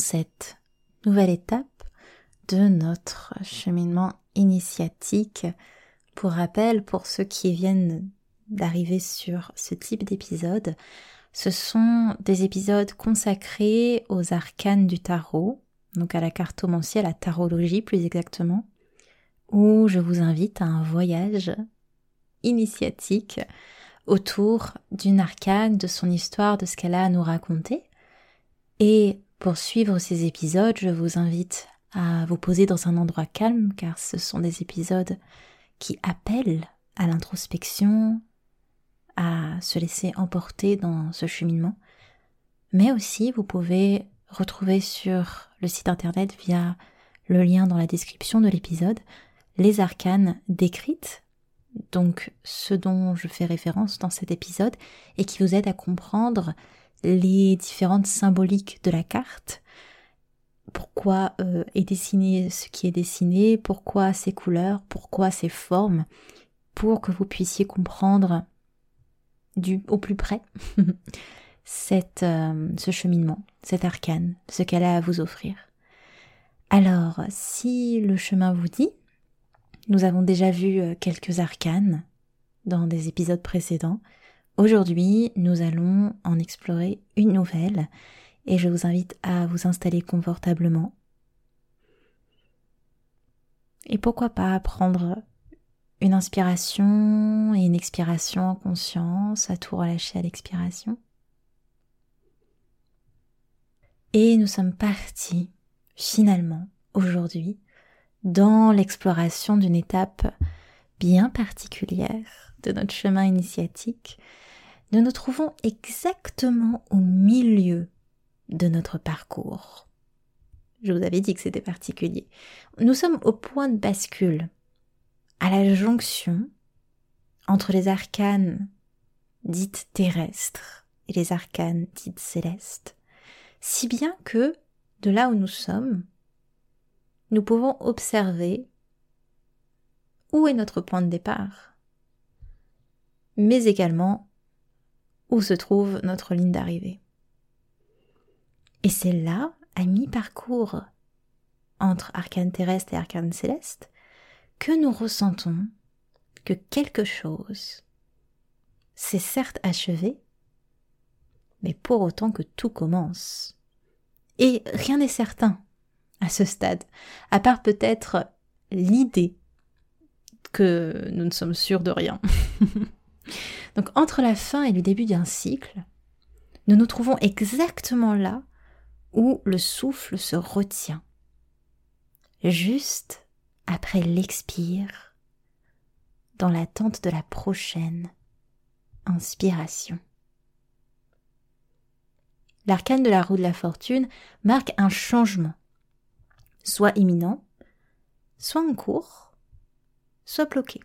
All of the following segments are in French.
Cette nouvelle étape de notre cheminement initiatique. Pour rappel, pour ceux qui viennent d'arriver sur ce type d'épisode, ce sont des épisodes consacrés aux arcanes du tarot, donc à la cartomancie, à la tarologie plus exactement, où je vous invite à un voyage initiatique autour d'une arcane, de son histoire, de ce qu'elle a à nous raconter. Et pour suivre ces épisodes, je vous invite à vous poser dans un endroit calme car ce sont des épisodes qui appellent à l'introspection, à se laisser emporter dans ce cheminement. Mais aussi, vous pouvez retrouver sur le site internet via le lien dans la description de l'épisode les arcanes décrites, donc ce dont je fais référence dans cet épisode et qui vous aide à comprendre les différentes symboliques de la carte, pourquoi euh, est dessiné ce qui est dessiné, pourquoi ces couleurs, pourquoi ces formes, pour que vous puissiez comprendre au plus près euh, ce cheminement, cet arcane, ce qu'elle a à vous offrir. Alors, si le chemin vous dit, nous avons déjà vu euh, quelques arcanes dans des épisodes précédents, Aujourd'hui, nous allons en explorer une nouvelle et je vous invite à vous installer confortablement. Et pourquoi pas prendre une inspiration et une expiration en conscience, à tout relâcher à l'expiration. Et nous sommes partis, finalement, aujourd'hui, dans l'exploration d'une étape bien particulière de notre chemin initiatique nous nous trouvons exactement au milieu de notre parcours. Je vous avais dit que c'était particulier. Nous sommes au point de bascule, à la jonction entre les arcanes dites terrestres et les arcanes dites célestes, si bien que, de là où nous sommes, nous pouvons observer où est notre point de départ, mais également où se trouve notre ligne d'arrivée. Et c'est là, à mi-parcours entre arcane terrestre et arcane céleste, que nous ressentons que quelque chose s'est certes achevé, mais pour autant que tout commence. Et rien n'est certain à ce stade, à part peut-être l'idée que nous ne sommes sûrs de rien. Donc entre la fin et le début d'un cycle, nous nous trouvons exactement là où le souffle se retient, juste après l'expire, dans l'attente de la prochaine inspiration. L'arcane de la roue de la fortune marque un changement, soit imminent, soit en cours, soit bloqué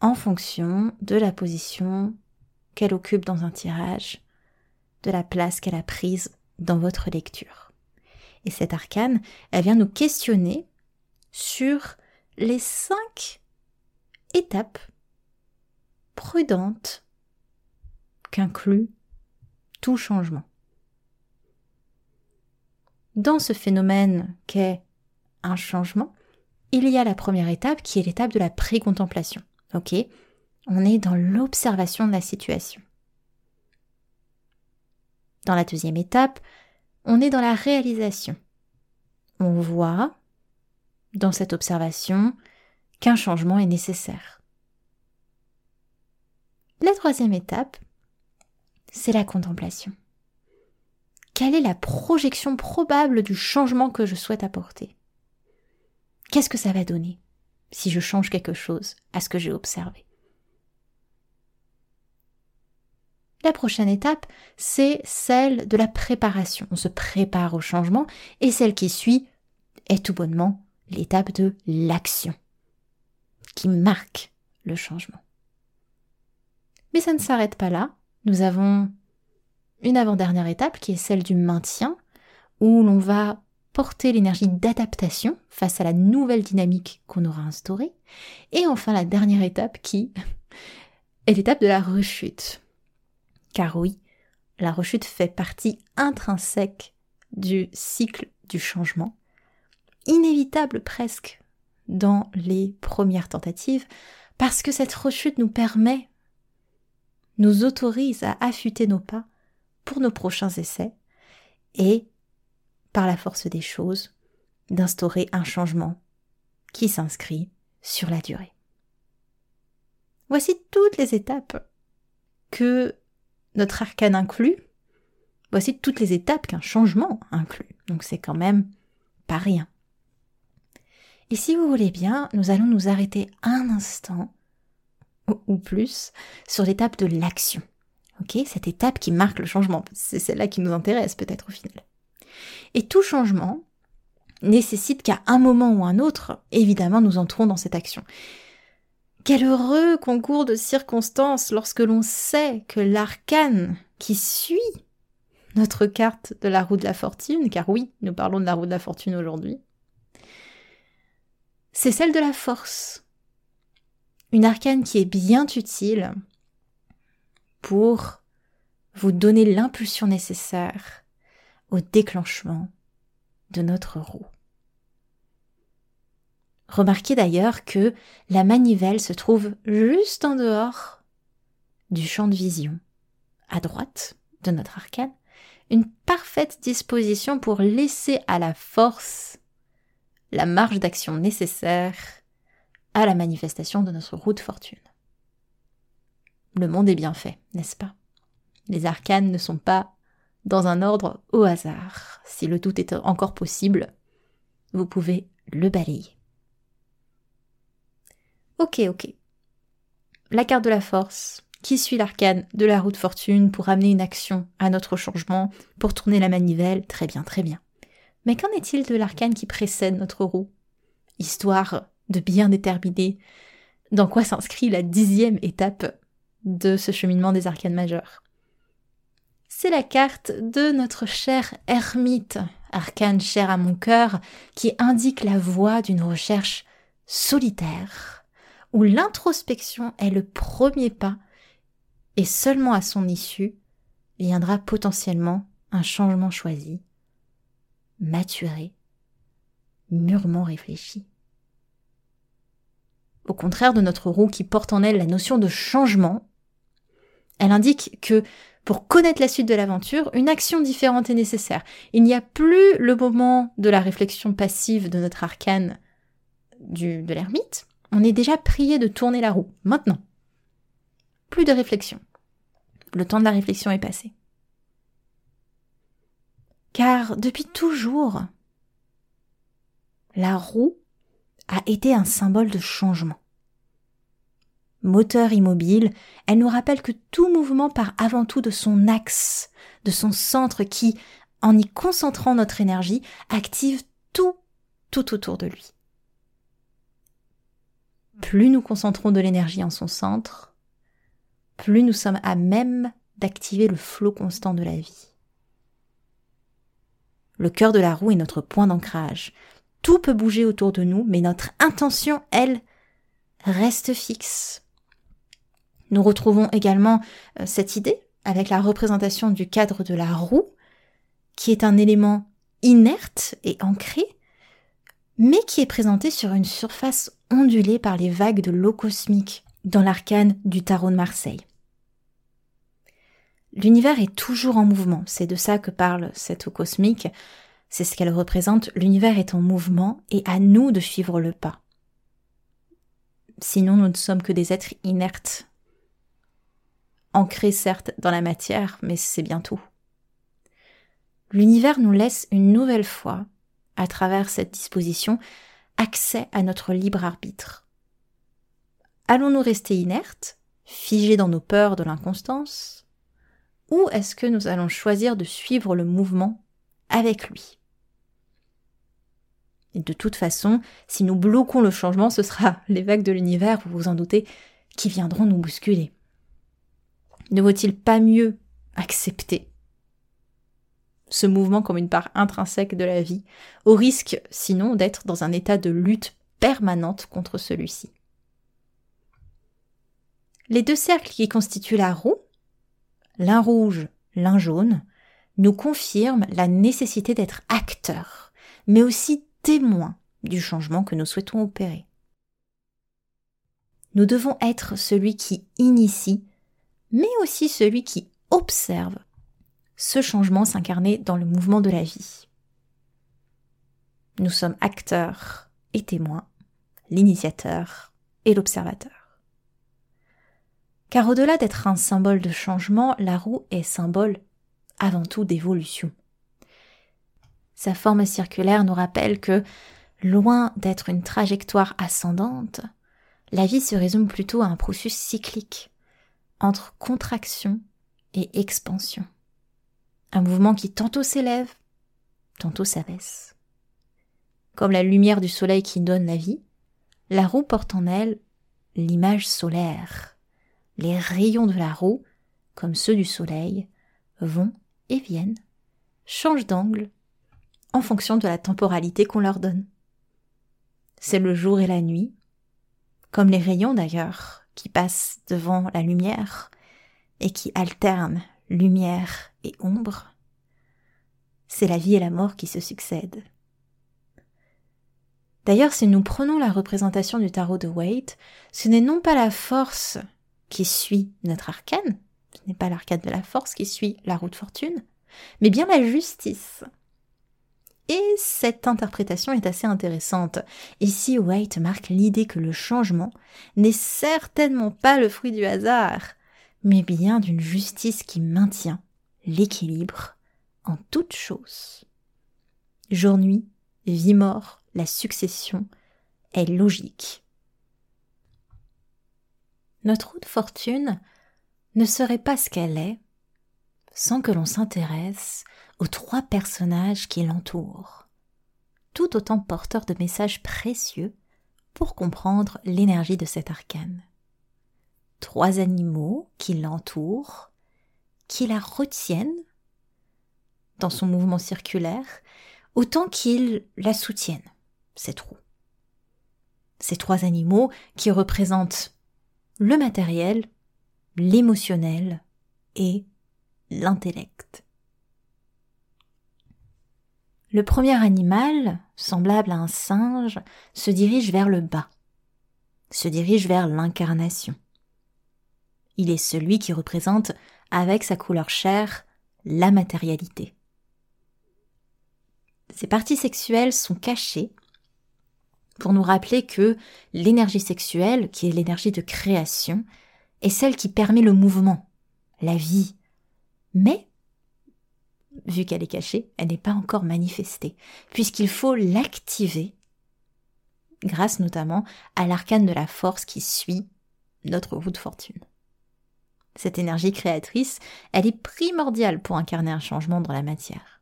en fonction de la position qu'elle occupe dans un tirage, de la place qu'elle a prise dans votre lecture. Et cette arcane, elle vient nous questionner sur les cinq étapes prudentes qu'inclut tout changement. Dans ce phénomène qu'est un changement, il y a la première étape qui est l'étape de la précontemplation. Ok On est dans l'observation de la situation. Dans la deuxième étape, on est dans la réalisation. On voit, dans cette observation, qu'un changement est nécessaire. La troisième étape, c'est la contemplation. Quelle est la projection probable du changement que je souhaite apporter? Qu'est-ce que ça va donner? Si je change quelque chose à ce que j'ai observé La prochaine étape, c'est celle de la préparation. On se prépare au changement et celle qui suit est tout bonnement l'étape de l'action qui marque le changement. Mais ça ne s'arrête pas là. Nous avons une avant-dernière étape qui est celle du maintien, où l'on va porter l'énergie d'adaptation face à la nouvelle dynamique qu'on aura instaurée. Et enfin la dernière étape qui est l'étape de la rechute. Car oui, la rechute fait partie intrinsèque du cycle du changement, inévitable presque dans les premières tentatives, parce que cette rechute nous permet, nous autorise à affûter nos pas pour nos prochains essais et, par la force des choses, d'instaurer un changement qui s'inscrit sur la durée. Voici toutes les étapes que notre arcane inclut. Voici toutes les étapes qu'un changement inclut. Donc c'est quand même pas rien. Et si vous voulez bien, nous allons nous arrêter un instant ou plus sur l'étape de l'action. Ok, cette étape qui marque le changement, c'est celle-là qui nous intéresse peut-être au final. Et tout changement nécessite qu'à un moment ou un autre, évidemment, nous entrons dans cette action. Quel heureux concours de circonstances lorsque l'on sait que l'arcane qui suit notre carte de la roue de la fortune, car oui, nous parlons de la roue de la fortune aujourd'hui, c'est celle de la force. Une arcane qui est bien utile pour vous donner l'impulsion nécessaire au déclenchement de notre roue. Remarquez d'ailleurs que la manivelle se trouve juste en dehors du champ de vision, à droite de notre arcane, une parfaite disposition pour laisser à la force la marge d'action nécessaire à la manifestation de notre roue de fortune. Le monde est bien fait, n'est-ce pas? Les arcanes ne sont pas dans un ordre au hasard. Si le tout est encore possible, vous pouvez le balayer. Ok, ok. La carte de la force, qui suit l'arcane de la roue de fortune pour amener une action à notre changement, pour tourner la manivelle, très bien, très bien. Mais qu'en est-il de l'arcane qui précède notre roue? Histoire de bien déterminer dans quoi s'inscrit la dixième étape de ce cheminement des arcanes majeures. C'est la carte de notre cher ermite, arcane cher à mon cœur, qui indique la voie d'une recherche solitaire, où l'introspection est le premier pas, et seulement à son issue viendra potentiellement un changement choisi, maturé, mûrement réfléchi. Au contraire de notre roue qui porte en elle la notion de changement, elle indique que pour connaître la suite de l'aventure, une action différente est nécessaire. Il n'y a plus le moment de la réflexion passive de notre arcane du, de l'ermite. On est déjà prié de tourner la roue. Maintenant. Plus de réflexion. Le temps de la réflexion est passé. Car depuis toujours, la roue a été un symbole de changement moteur immobile, elle nous rappelle que tout mouvement part avant tout de son axe, de son centre qui, en y concentrant notre énergie, active tout, tout autour de lui. Plus nous concentrons de l'énergie en son centre, plus nous sommes à même d'activer le flot constant de la vie. Le cœur de la roue est notre point d'ancrage. Tout peut bouger autour de nous, mais notre intention, elle, reste fixe. Nous retrouvons également euh, cette idée avec la représentation du cadre de la roue, qui est un élément inerte et ancré, mais qui est présenté sur une surface ondulée par les vagues de l'eau cosmique dans l'arcane du tarot de Marseille. L'univers est toujours en mouvement, c'est de ça que parle cette eau cosmique, c'est ce qu'elle représente, l'univers est en mouvement et à nous de suivre le pas. Sinon nous ne sommes que des êtres inertes, ancrés certes dans la matière, mais c'est bien tout. L'univers nous laisse une nouvelle fois, à travers cette disposition, accès à notre libre arbitre. Allons-nous rester inertes, figés dans nos peurs de l'inconstance, ou est-ce que nous allons choisir de suivre le mouvement avec lui? Et de toute façon, si nous bloquons le changement, ce sera les vagues de l'univers, vous vous en doutez, qui viendront nous bousculer. Ne vaut-il pas mieux accepter ce mouvement comme une part intrinsèque de la vie, au risque sinon d'être dans un état de lutte permanente contre celui-ci? Les deux cercles qui constituent la roue, l'un rouge, l'un jaune, nous confirment la nécessité d'être acteurs, mais aussi témoins du changement que nous souhaitons opérer. Nous devons être celui qui initie, mais aussi celui qui observe ce changement s'incarner dans le mouvement de la vie. Nous sommes acteurs et témoins, l'initiateur et l'observateur. Car au-delà d'être un symbole de changement, la roue est symbole avant tout d'évolution. Sa forme circulaire nous rappelle que, loin d'être une trajectoire ascendante, la vie se résume plutôt à un processus cyclique, entre contraction et expansion un mouvement qui tantôt s'élève, tantôt s'abaisse. Comme la lumière du soleil qui donne la vie, la roue porte en elle l'image solaire. Les rayons de la roue, comme ceux du soleil, vont et viennent, changent d'angle en fonction de la temporalité qu'on leur donne. C'est le jour et la nuit, comme les rayons d'ailleurs, qui passent devant la lumière et qui alternent lumière et ombre, c'est la vie et la mort qui se succèdent. D'ailleurs, si nous prenons la représentation du tarot de Waite, ce n'est non pas la force qui suit notre arcane, ce n'est pas l'arcane de la force qui suit la roue de fortune, mais bien la justice. Et cette interprétation est assez intéressante. Ici, White marque l'idée que le changement n'est certainement pas le fruit du hasard, mais bien d'une justice qui maintient l'équilibre en toutes choses. Jour-nuit, vie-mort, la succession est logique. Notre de fortune ne serait pas ce qu'elle est sans que l'on s'intéresse aux trois personnages qui l'entourent, tout autant porteurs de messages précieux pour comprendre l'énergie de cet arcane trois animaux qui l'entourent, qui la retiennent dans son mouvement circulaire, autant qu'ils la soutiennent, cette roue. Ces trois animaux qui représentent le matériel, l'émotionnel et l'intellect. Le premier animal, semblable à un singe, se dirige vers le bas, se dirige vers l'incarnation. Il est celui qui représente, avec sa couleur chair, la matérialité. Ces parties sexuelles sont cachées pour nous rappeler que l'énergie sexuelle, qui est l'énergie de création, est celle qui permet le mouvement, la vie. Mais, vu qu'elle est cachée, elle n'est pas encore manifestée, puisqu'il faut l'activer, grâce notamment à l'arcane de la force qui suit notre roue de fortune. Cette énergie créatrice, elle est primordiale pour incarner un changement dans la matière.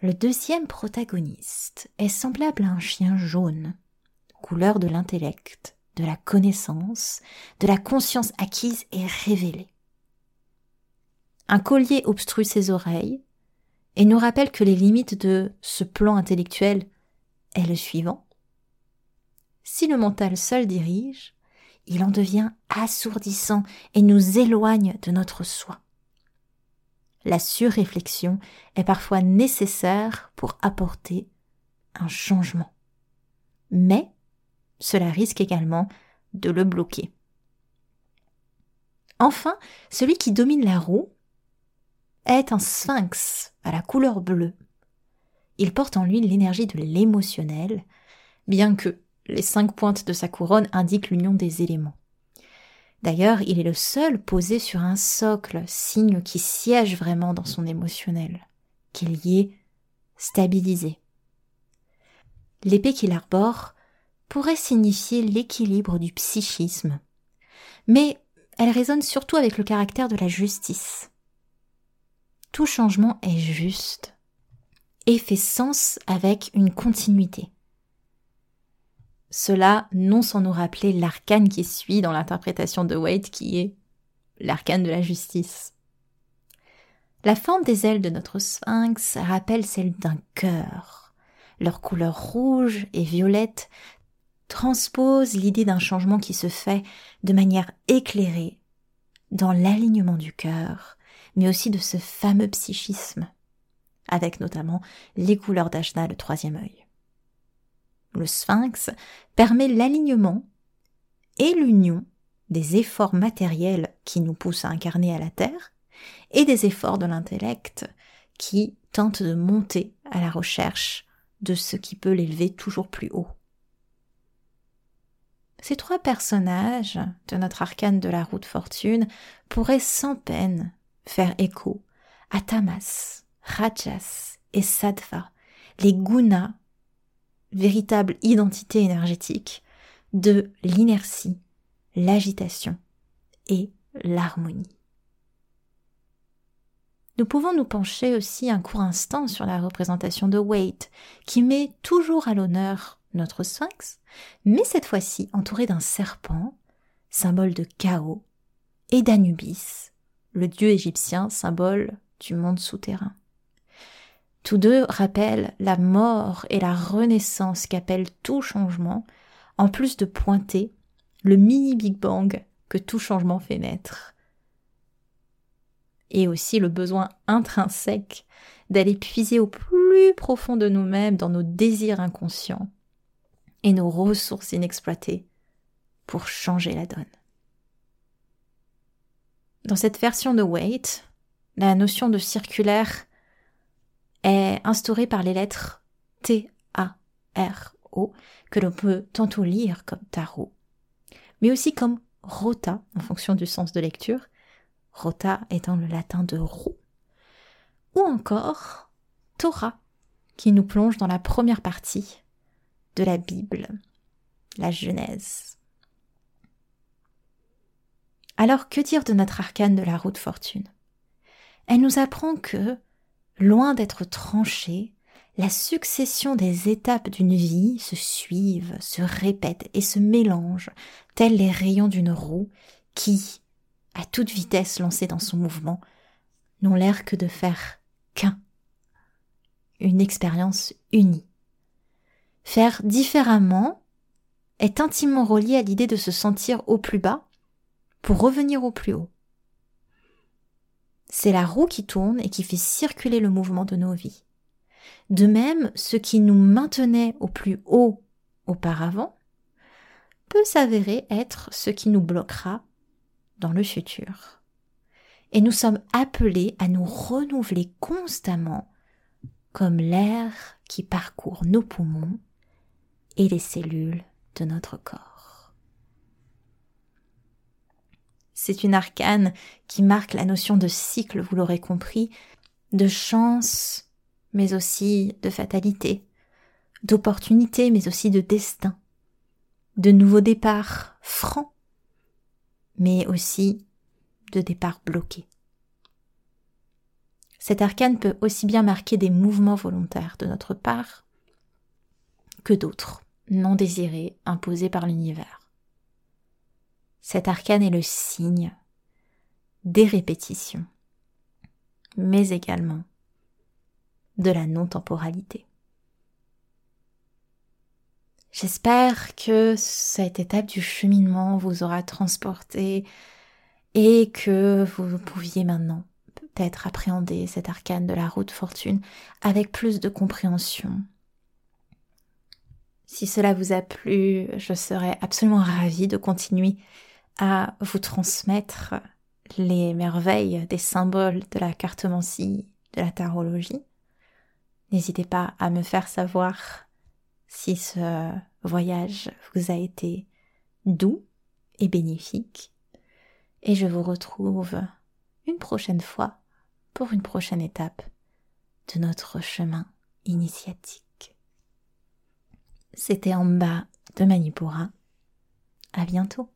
Le deuxième protagoniste est semblable à un chien jaune, couleur de l'intellect, de la connaissance, de la conscience acquise et révélée. Un collier obstrue ses oreilles et nous rappelle que les limites de ce plan intellectuel est le suivant. Si le mental seul dirige, il en devient assourdissant et nous éloigne de notre soi. La surréflexion est parfois nécessaire pour apporter un changement. Mais cela risque également de le bloquer. Enfin, celui qui domine la roue est un sphinx à la couleur bleue. Il porte en lui l'énergie de l'émotionnel, bien que les cinq pointes de sa couronne indiquent l'union des éléments. D'ailleurs, il est le seul posé sur un socle, signe qui siège vraiment dans son émotionnel, qu'il y est stabilisé. L'épée qu'il arbore pourrait signifier l'équilibre du psychisme, mais elle résonne surtout avec le caractère de la justice. Tout changement est juste et fait sens avec une continuité. Cela non sans nous rappeler l'arcane qui suit dans l'interprétation de Waite qui est l'arcane de la justice. La forme des ailes de notre sphinx rappelle celle d'un cœur. Leur couleur rouge et violette transpose l'idée d'un changement qui se fait de manière éclairée dans l'alignement du cœur, mais aussi de ce fameux psychisme, avec notamment les couleurs d'Ajna, le troisième œil. Le sphinx permet l'alignement et l'union des efforts matériels qui nous poussent à incarner à la Terre et des efforts de l'intellect qui tentent de monter à la recherche de ce qui peut l'élever toujours plus haut. Ces trois personnages de notre arcane de la route fortune pourraient sans peine faire écho à Tamas, Rajas et Sattva, les gunas, véritable identité énergétique de l'inertie, l'agitation et l'harmonie. Nous pouvons nous pencher aussi un court instant sur la représentation de Waite, qui met toujours à l'honneur notre sphinx, mais cette fois-ci entouré d'un serpent, symbole de chaos, et d'Anubis, le dieu égyptien, symbole du monde souterrain. Tous deux rappellent la mort et la renaissance qu'appelle tout changement, en plus de pointer le mini Big Bang que tout changement fait naître et aussi le besoin intrinsèque d'aller puiser au plus profond de nous-mêmes dans nos désirs inconscients et nos ressources inexploitées pour changer la donne. Dans cette version de Waite, la notion de circulaire est instaurée par les lettres T, A, R, O, que l'on peut tantôt lire comme tarot, mais aussi comme rota en fonction du sens de lecture, rota étant le latin de roue, ou encore Torah, qui nous plonge dans la première partie de la Bible, la Genèse. Alors que dire de notre arcane de la route fortune? Elle nous apprend que, loin d'être tranchée, la succession des étapes d'une vie se suivent, se répètent et se mélangent, tels les rayons d'une roue qui, à toute vitesse lancée dans son mouvement, n'ont l'air que de faire qu'un. Une expérience unie. Faire différemment est intimement relié à l'idée de se sentir au plus bas pour revenir au plus haut. C'est la roue qui tourne et qui fait circuler le mouvement de nos vies. De même, ce qui nous maintenait au plus haut auparavant peut s'avérer être ce qui nous bloquera dans le futur. Et nous sommes appelés à nous renouveler constamment comme l'air qui parcourt nos poumons et les cellules de notre corps. C'est une arcane qui marque la notion de cycle, vous l'aurez compris, de chance, mais aussi de fatalité, d'opportunité, mais aussi de destin, de nouveaux départs francs mais aussi de départ bloqué. Cet arcane peut aussi bien marquer des mouvements volontaires de notre part que d'autres, non désirés, imposés par l'univers. Cet arcane est le signe des répétitions, mais également de la non-temporalité. J'espère que cette étape du cheminement vous aura transporté et que vous pouviez maintenant peut-être appréhender cet arcane de la route fortune avec plus de compréhension. Si cela vous a plu, je serais absolument ravie de continuer à vous transmettre les merveilles des symboles de la cartomancie, de la tarologie. N'hésitez pas à me faire savoir si ce voyage vous a été doux et bénéfique. Et je vous retrouve une prochaine fois pour une prochaine étape de notre chemin initiatique. C'était en bas de Manipura. À bientôt.